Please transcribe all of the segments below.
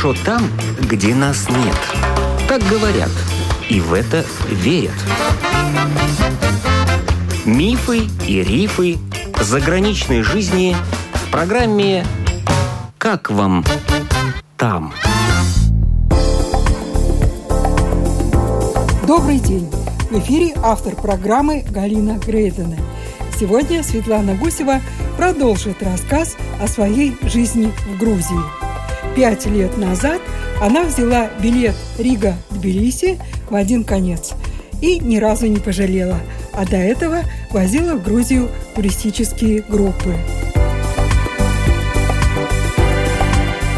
Хорошо там, где нас нет. Так говорят, и в это верят. Мифы и рифы заграничной жизни в программе «Как вам там?». Добрый день! В эфире автор программы Галина Грейдена. Сегодня Светлана Гусева продолжит рассказ о своей жизни в Грузии. Пять лет назад она взяла билет Рига-Тбилиси в один конец и ни разу не пожалела, а до этого возила в Грузию туристические группы.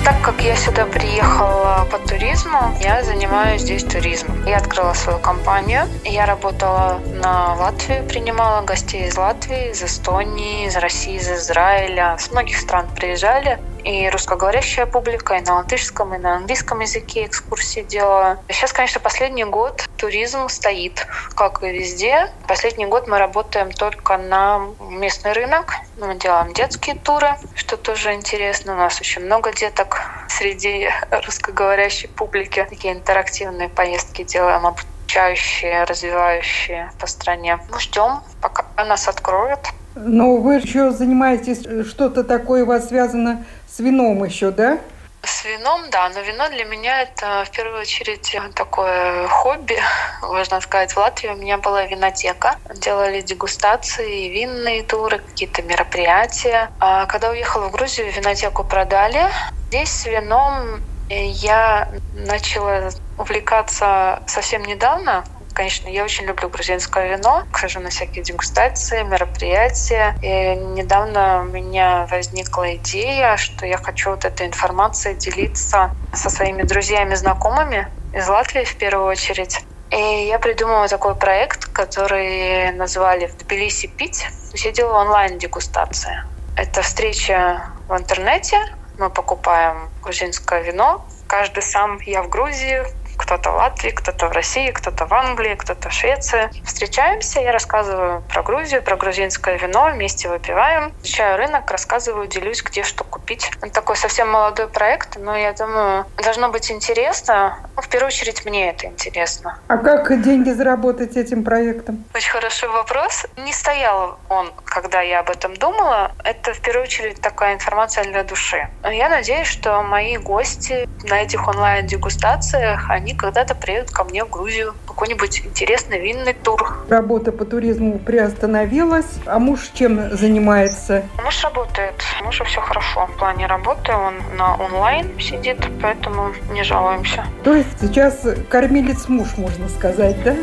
Так как я сюда приехала по туризму, я занимаюсь здесь туризмом. Я открыла свою компанию. Я работала на Латвию, принимала гостей из Латвии, из Эстонии, из России, из Израиля. С многих стран приезжали и русскоговорящая публика, и на латышском, и на английском языке экскурсии делаю. Сейчас, конечно, последний год туризм стоит, как и везде. Последний год мы работаем только на местный рынок. Мы делаем детские туры, что тоже интересно. У нас очень много деток среди русскоговорящей публики. Такие интерактивные поездки делаем, обучающие, развивающие по стране. Мы ждем, пока нас откроют. Но вы еще занимаетесь, э, что-то такое у вас связано с вином еще, да? С вином, да, но вино для меня это в первую очередь такое хобби, можно сказать. В Латвии у меня была винотека. Делали дегустации, винные туры, какие-то мероприятия. А когда уехала в Грузию, винотеку продали. Здесь с вином я начала увлекаться совсем недавно. Конечно, я очень люблю грузинское вино. Хожу на всякие дегустации, мероприятия. И недавно у меня возникла идея, что я хочу вот этой информацией делиться со своими друзьями, знакомыми из Латвии в первую очередь. И я придумала такой проект, который назвали «В Тбилиси пить». То есть я делаю онлайн-дегустации. Это встреча в интернете. Мы покупаем грузинское вино. Каждый сам, я в Грузии, кто-то в Латвии, кто-то в России, кто-то в Англии, кто-то в Швеции. Встречаемся, я рассказываю про Грузию, про грузинское вино, вместе выпиваем, изучаю рынок, рассказываю, делюсь, где что купить. Это такой совсем молодой проект, но я думаю, должно быть интересно. Ну, в первую очередь, мне это интересно. А как деньги заработать этим проектом? Очень хороший вопрос. Не стоял он, когда я об этом думала. Это, в первую очередь, такая информация для души. Я надеюсь, что мои гости на этих онлайн-дегустациях, они когда-то приедут ко мне в Грузию. Какой-нибудь интересный винный тур. Работа по туризму приостановилась. А муж чем занимается? Муж работает. Мужу все хорошо в плане работы. Он на онлайн сидит, поэтому не жалуемся. То есть сейчас кормилец муж, можно сказать, да?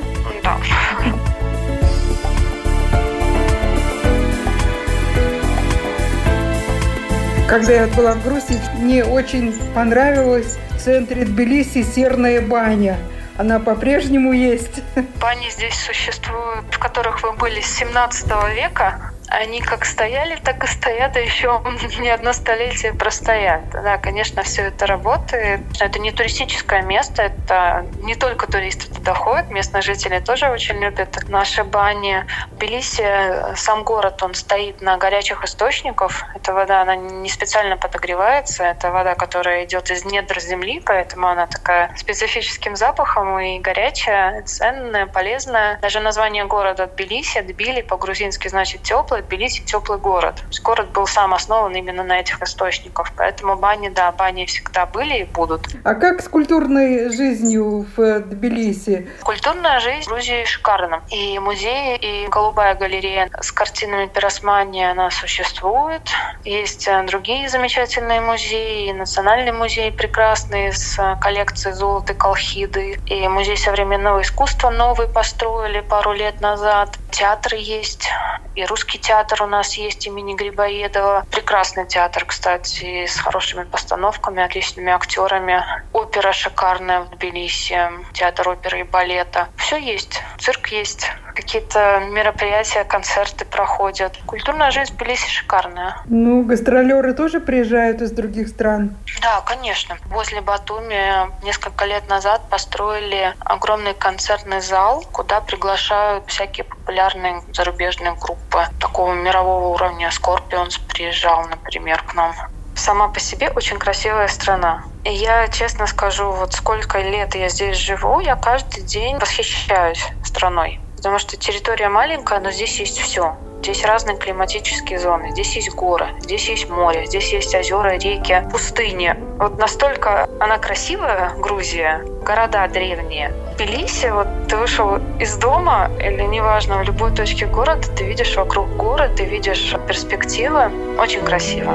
Да. Когда я была в Грузии, мне очень понравилось в центре Тбилиси серная баня. Она по-прежнему есть. Бани здесь существуют, в которых вы были с 17 века. Они как стояли, так и стоят, а еще не одно столетие простоят. Да, конечно, все это работает. Это не туристическое место, это не только туристы туда ходят, местные жители тоже очень любят наши бани. В Тбилиси сам город, он стоит на горячих источниках. Эта вода, она не специально подогревается, это вода, которая идет из недр земли, поэтому она такая специфическим запахом и горячая, ценная, полезная. Даже название города Тбилиси, Тбили по-грузински значит теплый, теплый, Тбилиси теплый город. То есть город был сам основан именно на этих источниках. Поэтому бани, да, бани всегда были и будут. А как с культурной жизнью в Тбилиси? Культурная жизнь в Грузии шикарна. И музеи, и голубая галерея с картинами Пиросмани, она существует. Есть э, другие замечательные музеи, и Национальный музей прекрасный с э, коллекцией золота и колхиды, и музей современного искусства новый построили пару лет назад. Театры есть, и русский театр у нас есть имени Грибоедова. Прекрасный театр, кстати, с хорошими постановками, отличными актерами. Опера шикарная в Тбилиси, театр оперы и балета. Все есть. Цирк есть какие-то мероприятия, концерты проходят. Культурная жизнь в Тбилиси шикарная. Ну, гастролеры тоже приезжают из других стран? Да, конечно. Возле Батуми несколько лет назад построили огромный концертный зал, куда приглашают всякие популярные зарубежные группы такого мирового уровня. Скорпионс приезжал, например, к нам. Сама по себе очень красивая страна. И я честно скажу, вот сколько лет я здесь живу, я каждый день восхищаюсь страной. Потому что территория маленькая, но здесь есть все. Здесь разные климатические зоны. Здесь есть горы, здесь есть море, здесь есть озера, реки, пустыни. Вот настолько она красивая, Грузия, города древние. Тбилиси, вот ты вышел из дома или неважно, в любой точке города, ты видишь вокруг горы, ты видишь перспективы. Очень красиво.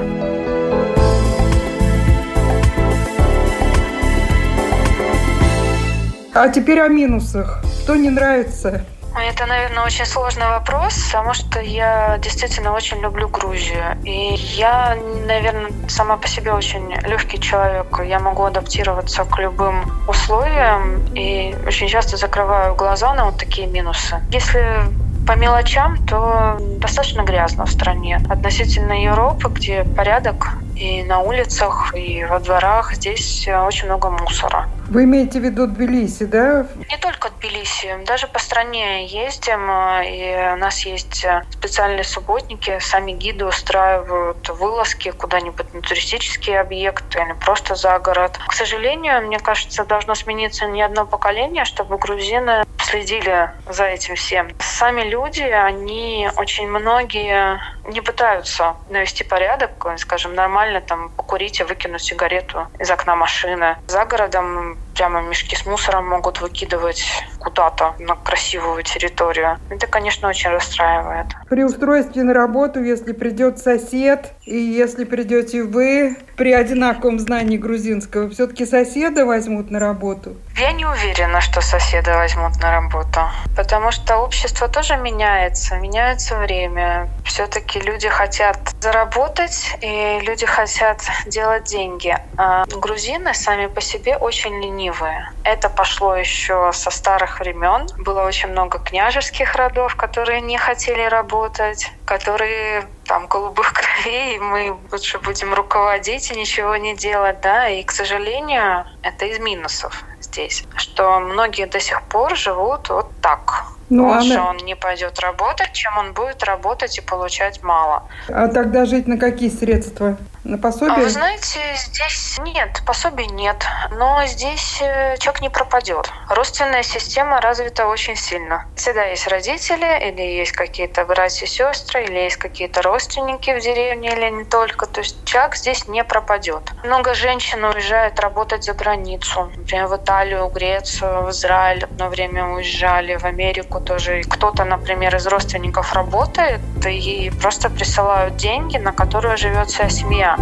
А теперь о минусах. Что не нравится? Это, наверное, очень сложный вопрос, потому что я действительно очень люблю Грузию. И я, наверное, сама по себе очень легкий человек. Я могу адаптироваться к любым условиям и очень часто закрываю глаза на вот такие минусы. Если по мелочам, то достаточно грязно в стране. Относительно Европы, где порядок и на улицах, и во дворах, здесь очень много мусора. Вы имеете в виду Тбилиси, да? Не только Тбилиси, даже по стране ездим, и у нас есть специальные субботники, сами гиды устраивают вылазки куда-нибудь на туристические объекты или просто за город. К сожалению, мне кажется, должно смениться не одно поколение, чтобы грузины следили за этим всем. Сами люди, они очень многие не пытаются навести порядок, скажем, нормально там покурить и выкинуть сигарету из окна машины. За городом прямо мешки с мусором могут выкидывать куда-то на красивую территорию. Это, конечно, очень расстраивает. При устройстве на работу, если придет сосед, и если придете вы при одинаковом знании грузинского, все-таки соседа возьмут на работу? Я не уверена, что соседа возьмут на работу, потому что общество тоже меняется, меняется время. Все-таки люди хотят заработать, и люди хотят делать деньги. А грузины сами по себе очень ленивые. Это пошло еще со старых времен. Было очень много княжеских родов, которые не хотели работать, которые там голубых кровей, мы лучше будем руководить и ничего не делать, да, и, к сожалению, это из минусов здесь, что многие до сих пор живут вот так. Ну, Лучше она... он не пойдет работать, чем он будет работать и получать мало. А тогда жить на какие средства? На пособие? А вы знаете, здесь нет, пособий нет, но здесь э, человек не пропадет. Родственная система развита очень сильно. Всегда есть родители, или есть какие-то братья и сестры, или есть какие-то родственники в деревне, или не только. То есть человек здесь не пропадет. Много женщин уезжают работать за границу. Например, в Италию, Грецию, в Израиль одно время уезжали, в Америку тоже. Кто-то, например, из родственников работает и просто присылают деньги, на которые живет вся семья.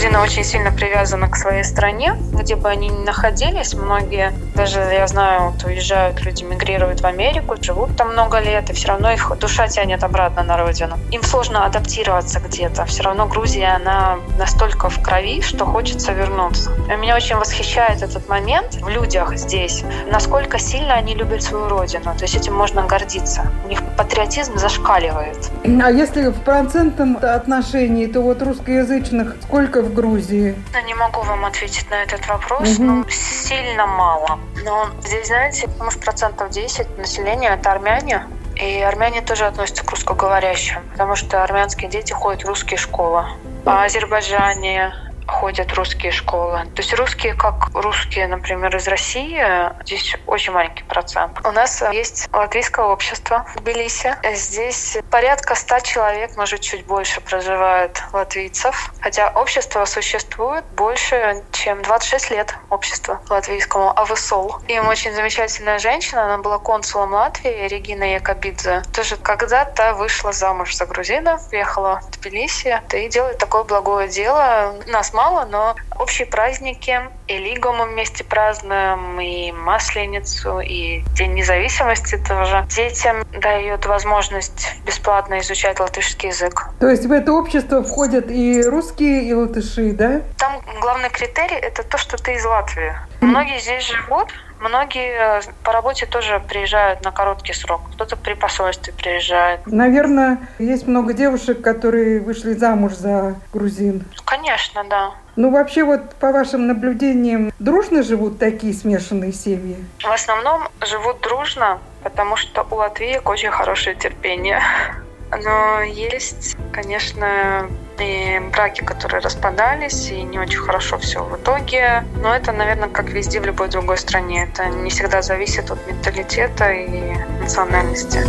Грузина очень сильно привязана к своей стране, где бы они ни находились. Многие, даже я знаю, вот уезжают, люди мигрируют в Америку, живут там много лет, и все равно их душа тянет обратно на родину. Им сложно адаптироваться где-то. Все равно Грузия, она настолько в крови, что хочется вернуться. И меня очень восхищает этот момент в людях здесь, насколько сильно они любят свою родину. То есть этим можно гордиться. У них патриотизм зашкаливает. А если в процентном отношении, то вот русскоязычных сколько в Грузии? Я не могу вам ответить на этот вопрос. Угу. Ну, сильно мало. Но здесь, знаете, может, процентов 10 населения – это армяне. И армяне тоже относятся к русскоговорящим, потому что армянские дети ходят в русские школы. А Азербайджане, ходят русские школы. То есть русские, как русские, например, из России, здесь очень маленький процент. У нас есть латвийское общество в Тбилиси. Здесь порядка ста человек, может, чуть больше проживает латвийцев. Хотя общество существует больше, чем 26 лет общества латвийскому АВСОЛ. Им очень замечательная женщина, она была консулом Латвии, Регина Якобидзе. Тоже когда-то вышла замуж за грузина, приехала в Тбилиси и делает такое благое дело. Нас мало, но общие праздники, и Лигу мы вместе празднуем, и Масленицу, и День независимости тоже. Детям дает возможность бесплатно изучать латышский язык. То есть в это общество входят и русские, и латыши, да? Там главный критерий — это то, что ты из Латвии. Многие здесь живут, Многие э, по работе тоже приезжают на короткий срок. Кто-то при посольстве приезжает. Наверное, есть много девушек, которые вышли замуж за грузин. Конечно, да. Ну, вообще, вот по вашим наблюдениям, дружно живут такие смешанные семьи? В основном живут дружно, потому что у Латвии очень хорошее терпение. Но есть, конечно, и браки, которые распадались, и не очень хорошо все в итоге. Но это, наверное, как везде в любой другой стране. Это не всегда зависит от менталитета и национальности.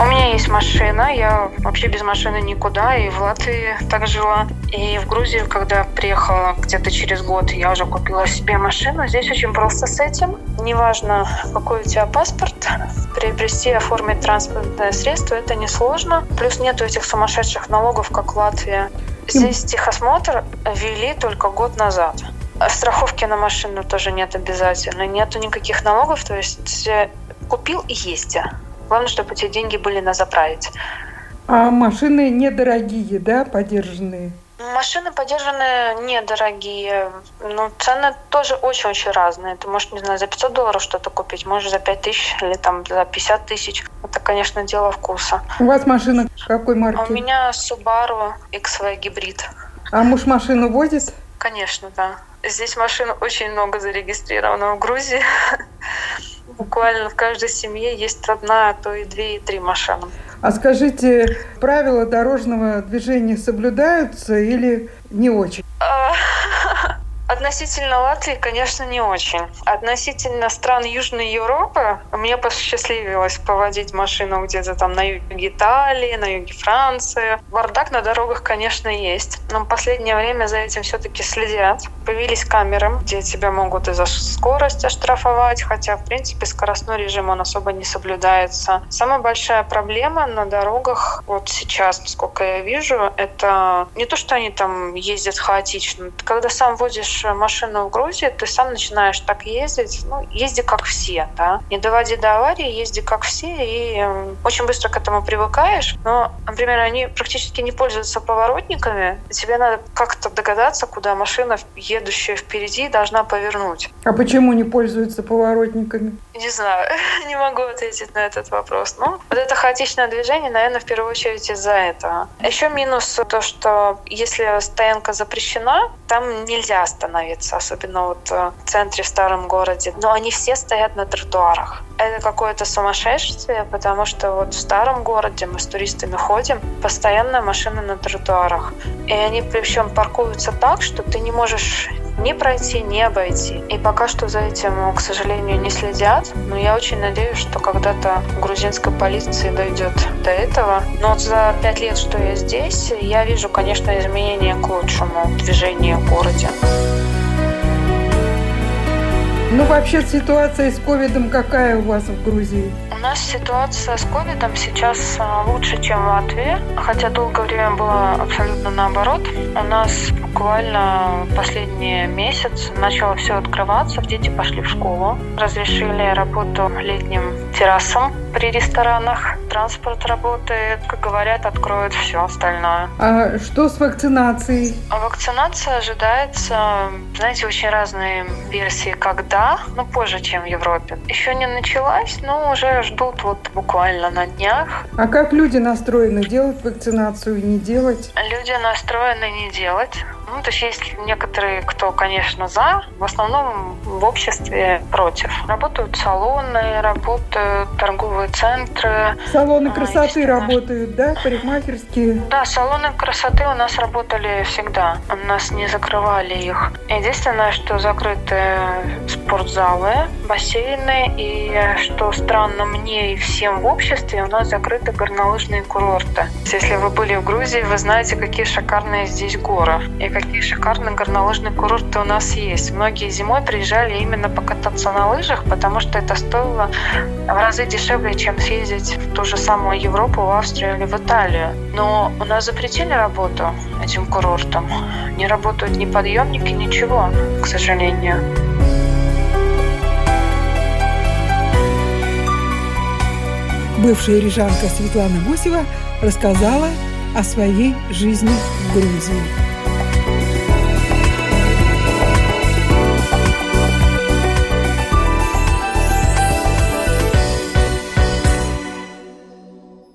У меня есть машина, я вообще без машины никуда, и в Латвии так жила. И в Грузию, когда приехала где-то через год, я уже купила себе машину. Здесь очень просто с этим. Неважно, какой у тебя паспорт, приобрести, оформить транспортное средство, это несложно. Плюс нету этих сумасшедших налогов, как в Латвии. Здесь техосмотр ввели только год назад. Страховки на машину тоже нет обязательно. Нету никаких налогов, то есть э, купил и есть. Главное, чтобы эти деньги были на заправить. А машины недорогие, да, подержанные? Машины подержанные недорогие. Ну, цены тоже очень-очень разные. Ты можешь, не знаю, за 500 долларов что-то купить, можешь за 5 тысяч или там за 50 тысяч. Это, конечно, дело вкуса. У вас машина какой марки? У меня Subaru XV гибрид. А муж машину возит? Конечно, да. Здесь машин очень много зарегистрировано в Грузии. буквально в каждой семье есть одна, а то и две, и три машины. А скажите, правила дорожного движения соблюдаются или не очень? Относительно Латвии, конечно, не очень. Относительно стран Южной Европы мне посчастливилось поводить машину где-то там на юге Италии, на юге Франции. Бардак на дорогах, конечно, есть. Но в последнее время за этим все-таки следят. Появились камеры, где тебя могут и за скорость оштрафовать, хотя, в принципе, скоростной режим он особо не соблюдается. Самая большая проблема на дорогах вот сейчас, насколько я вижу, это не то, что они там ездят хаотично. Когда сам водишь машину в Грузии, ты сам начинаешь так ездить, ну, езди как все, да. Не доводи до аварии, езди как все, и эм, очень быстро к этому привыкаешь. Но, например, они практически не пользуются поворотниками, тебе надо как-то догадаться, куда машина, едущая впереди, должна повернуть. А почему не пользуются поворотниками? Не знаю, не могу ответить на этот вопрос. Ну, вот это хаотичное движение, наверное, в первую очередь из-за этого. Еще минус то, что если стоянка запрещена, там нельзя остановиться, особенно вот э, в центре, в старом городе. Но они все стоят на тротуарах. Это какое-то сумасшествие, потому что вот в старом городе мы с туристами ходим, постоянно машины на тротуарах. И они причем паркуются так, что ты не можешь ни пройти, ни обойти. И пока что за этим, к сожалению, не следят. Но я очень надеюсь, что когда-то грузинской полиции дойдет до этого. Но вот за пять лет, что я здесь, я вижу, конечно, изменения к лучшему движения в городе. Ну, вообще ситуация с ковидом какая у вас в Грузии? Нас ситуация с ковидом сейчас а, лучше, чем в Латвии, хотя долгое время было абсолютно наоборот. У нас буквально последний месяц начало все открываться, дети пошли в школу, разрешили работу летним террасам при ресторанах, транспорт работает, как говорят, откроют все остальное. А что с вакцинацией? Вакцинация ожидается, знаете, очень разные версии, когда, но позже, чем в Европе. Еще не началась, но уже ждут вот буквально на днях. А как люди настроены делать вакцинацию и не делать? Люди настроены не делать. Ну, то есть есть некоторые, кто, конечно, за, в основном в обществе против. Работают салоны, работают торговые центры. Салоны а, красоты работают, да, парикмахерские? Да, салоны красоты у нас работали всегда. У нас не закрывали их. Единственное, что закрыты спортзалы, бассейны, и что странно мне и всем в обществе, у нас закрыты горнолыжные курорты. Если вы были в Грузии, вы знаете, какие шикарные здесь горы и какие шикарные горнолыжные курорты у нас есть. Многие зимой приезжали именно покататься на лыжах, потому что это стоило в разы дешевле, чем съездить в ту же самую Европу, в Австрию или в Италию. Но у нас запретили работу этим курортам. Не работают ни подъемники, ничего, к сожалению. Бывшая рижанка Светлана Гусева рассказала о своей жизни в Грузии.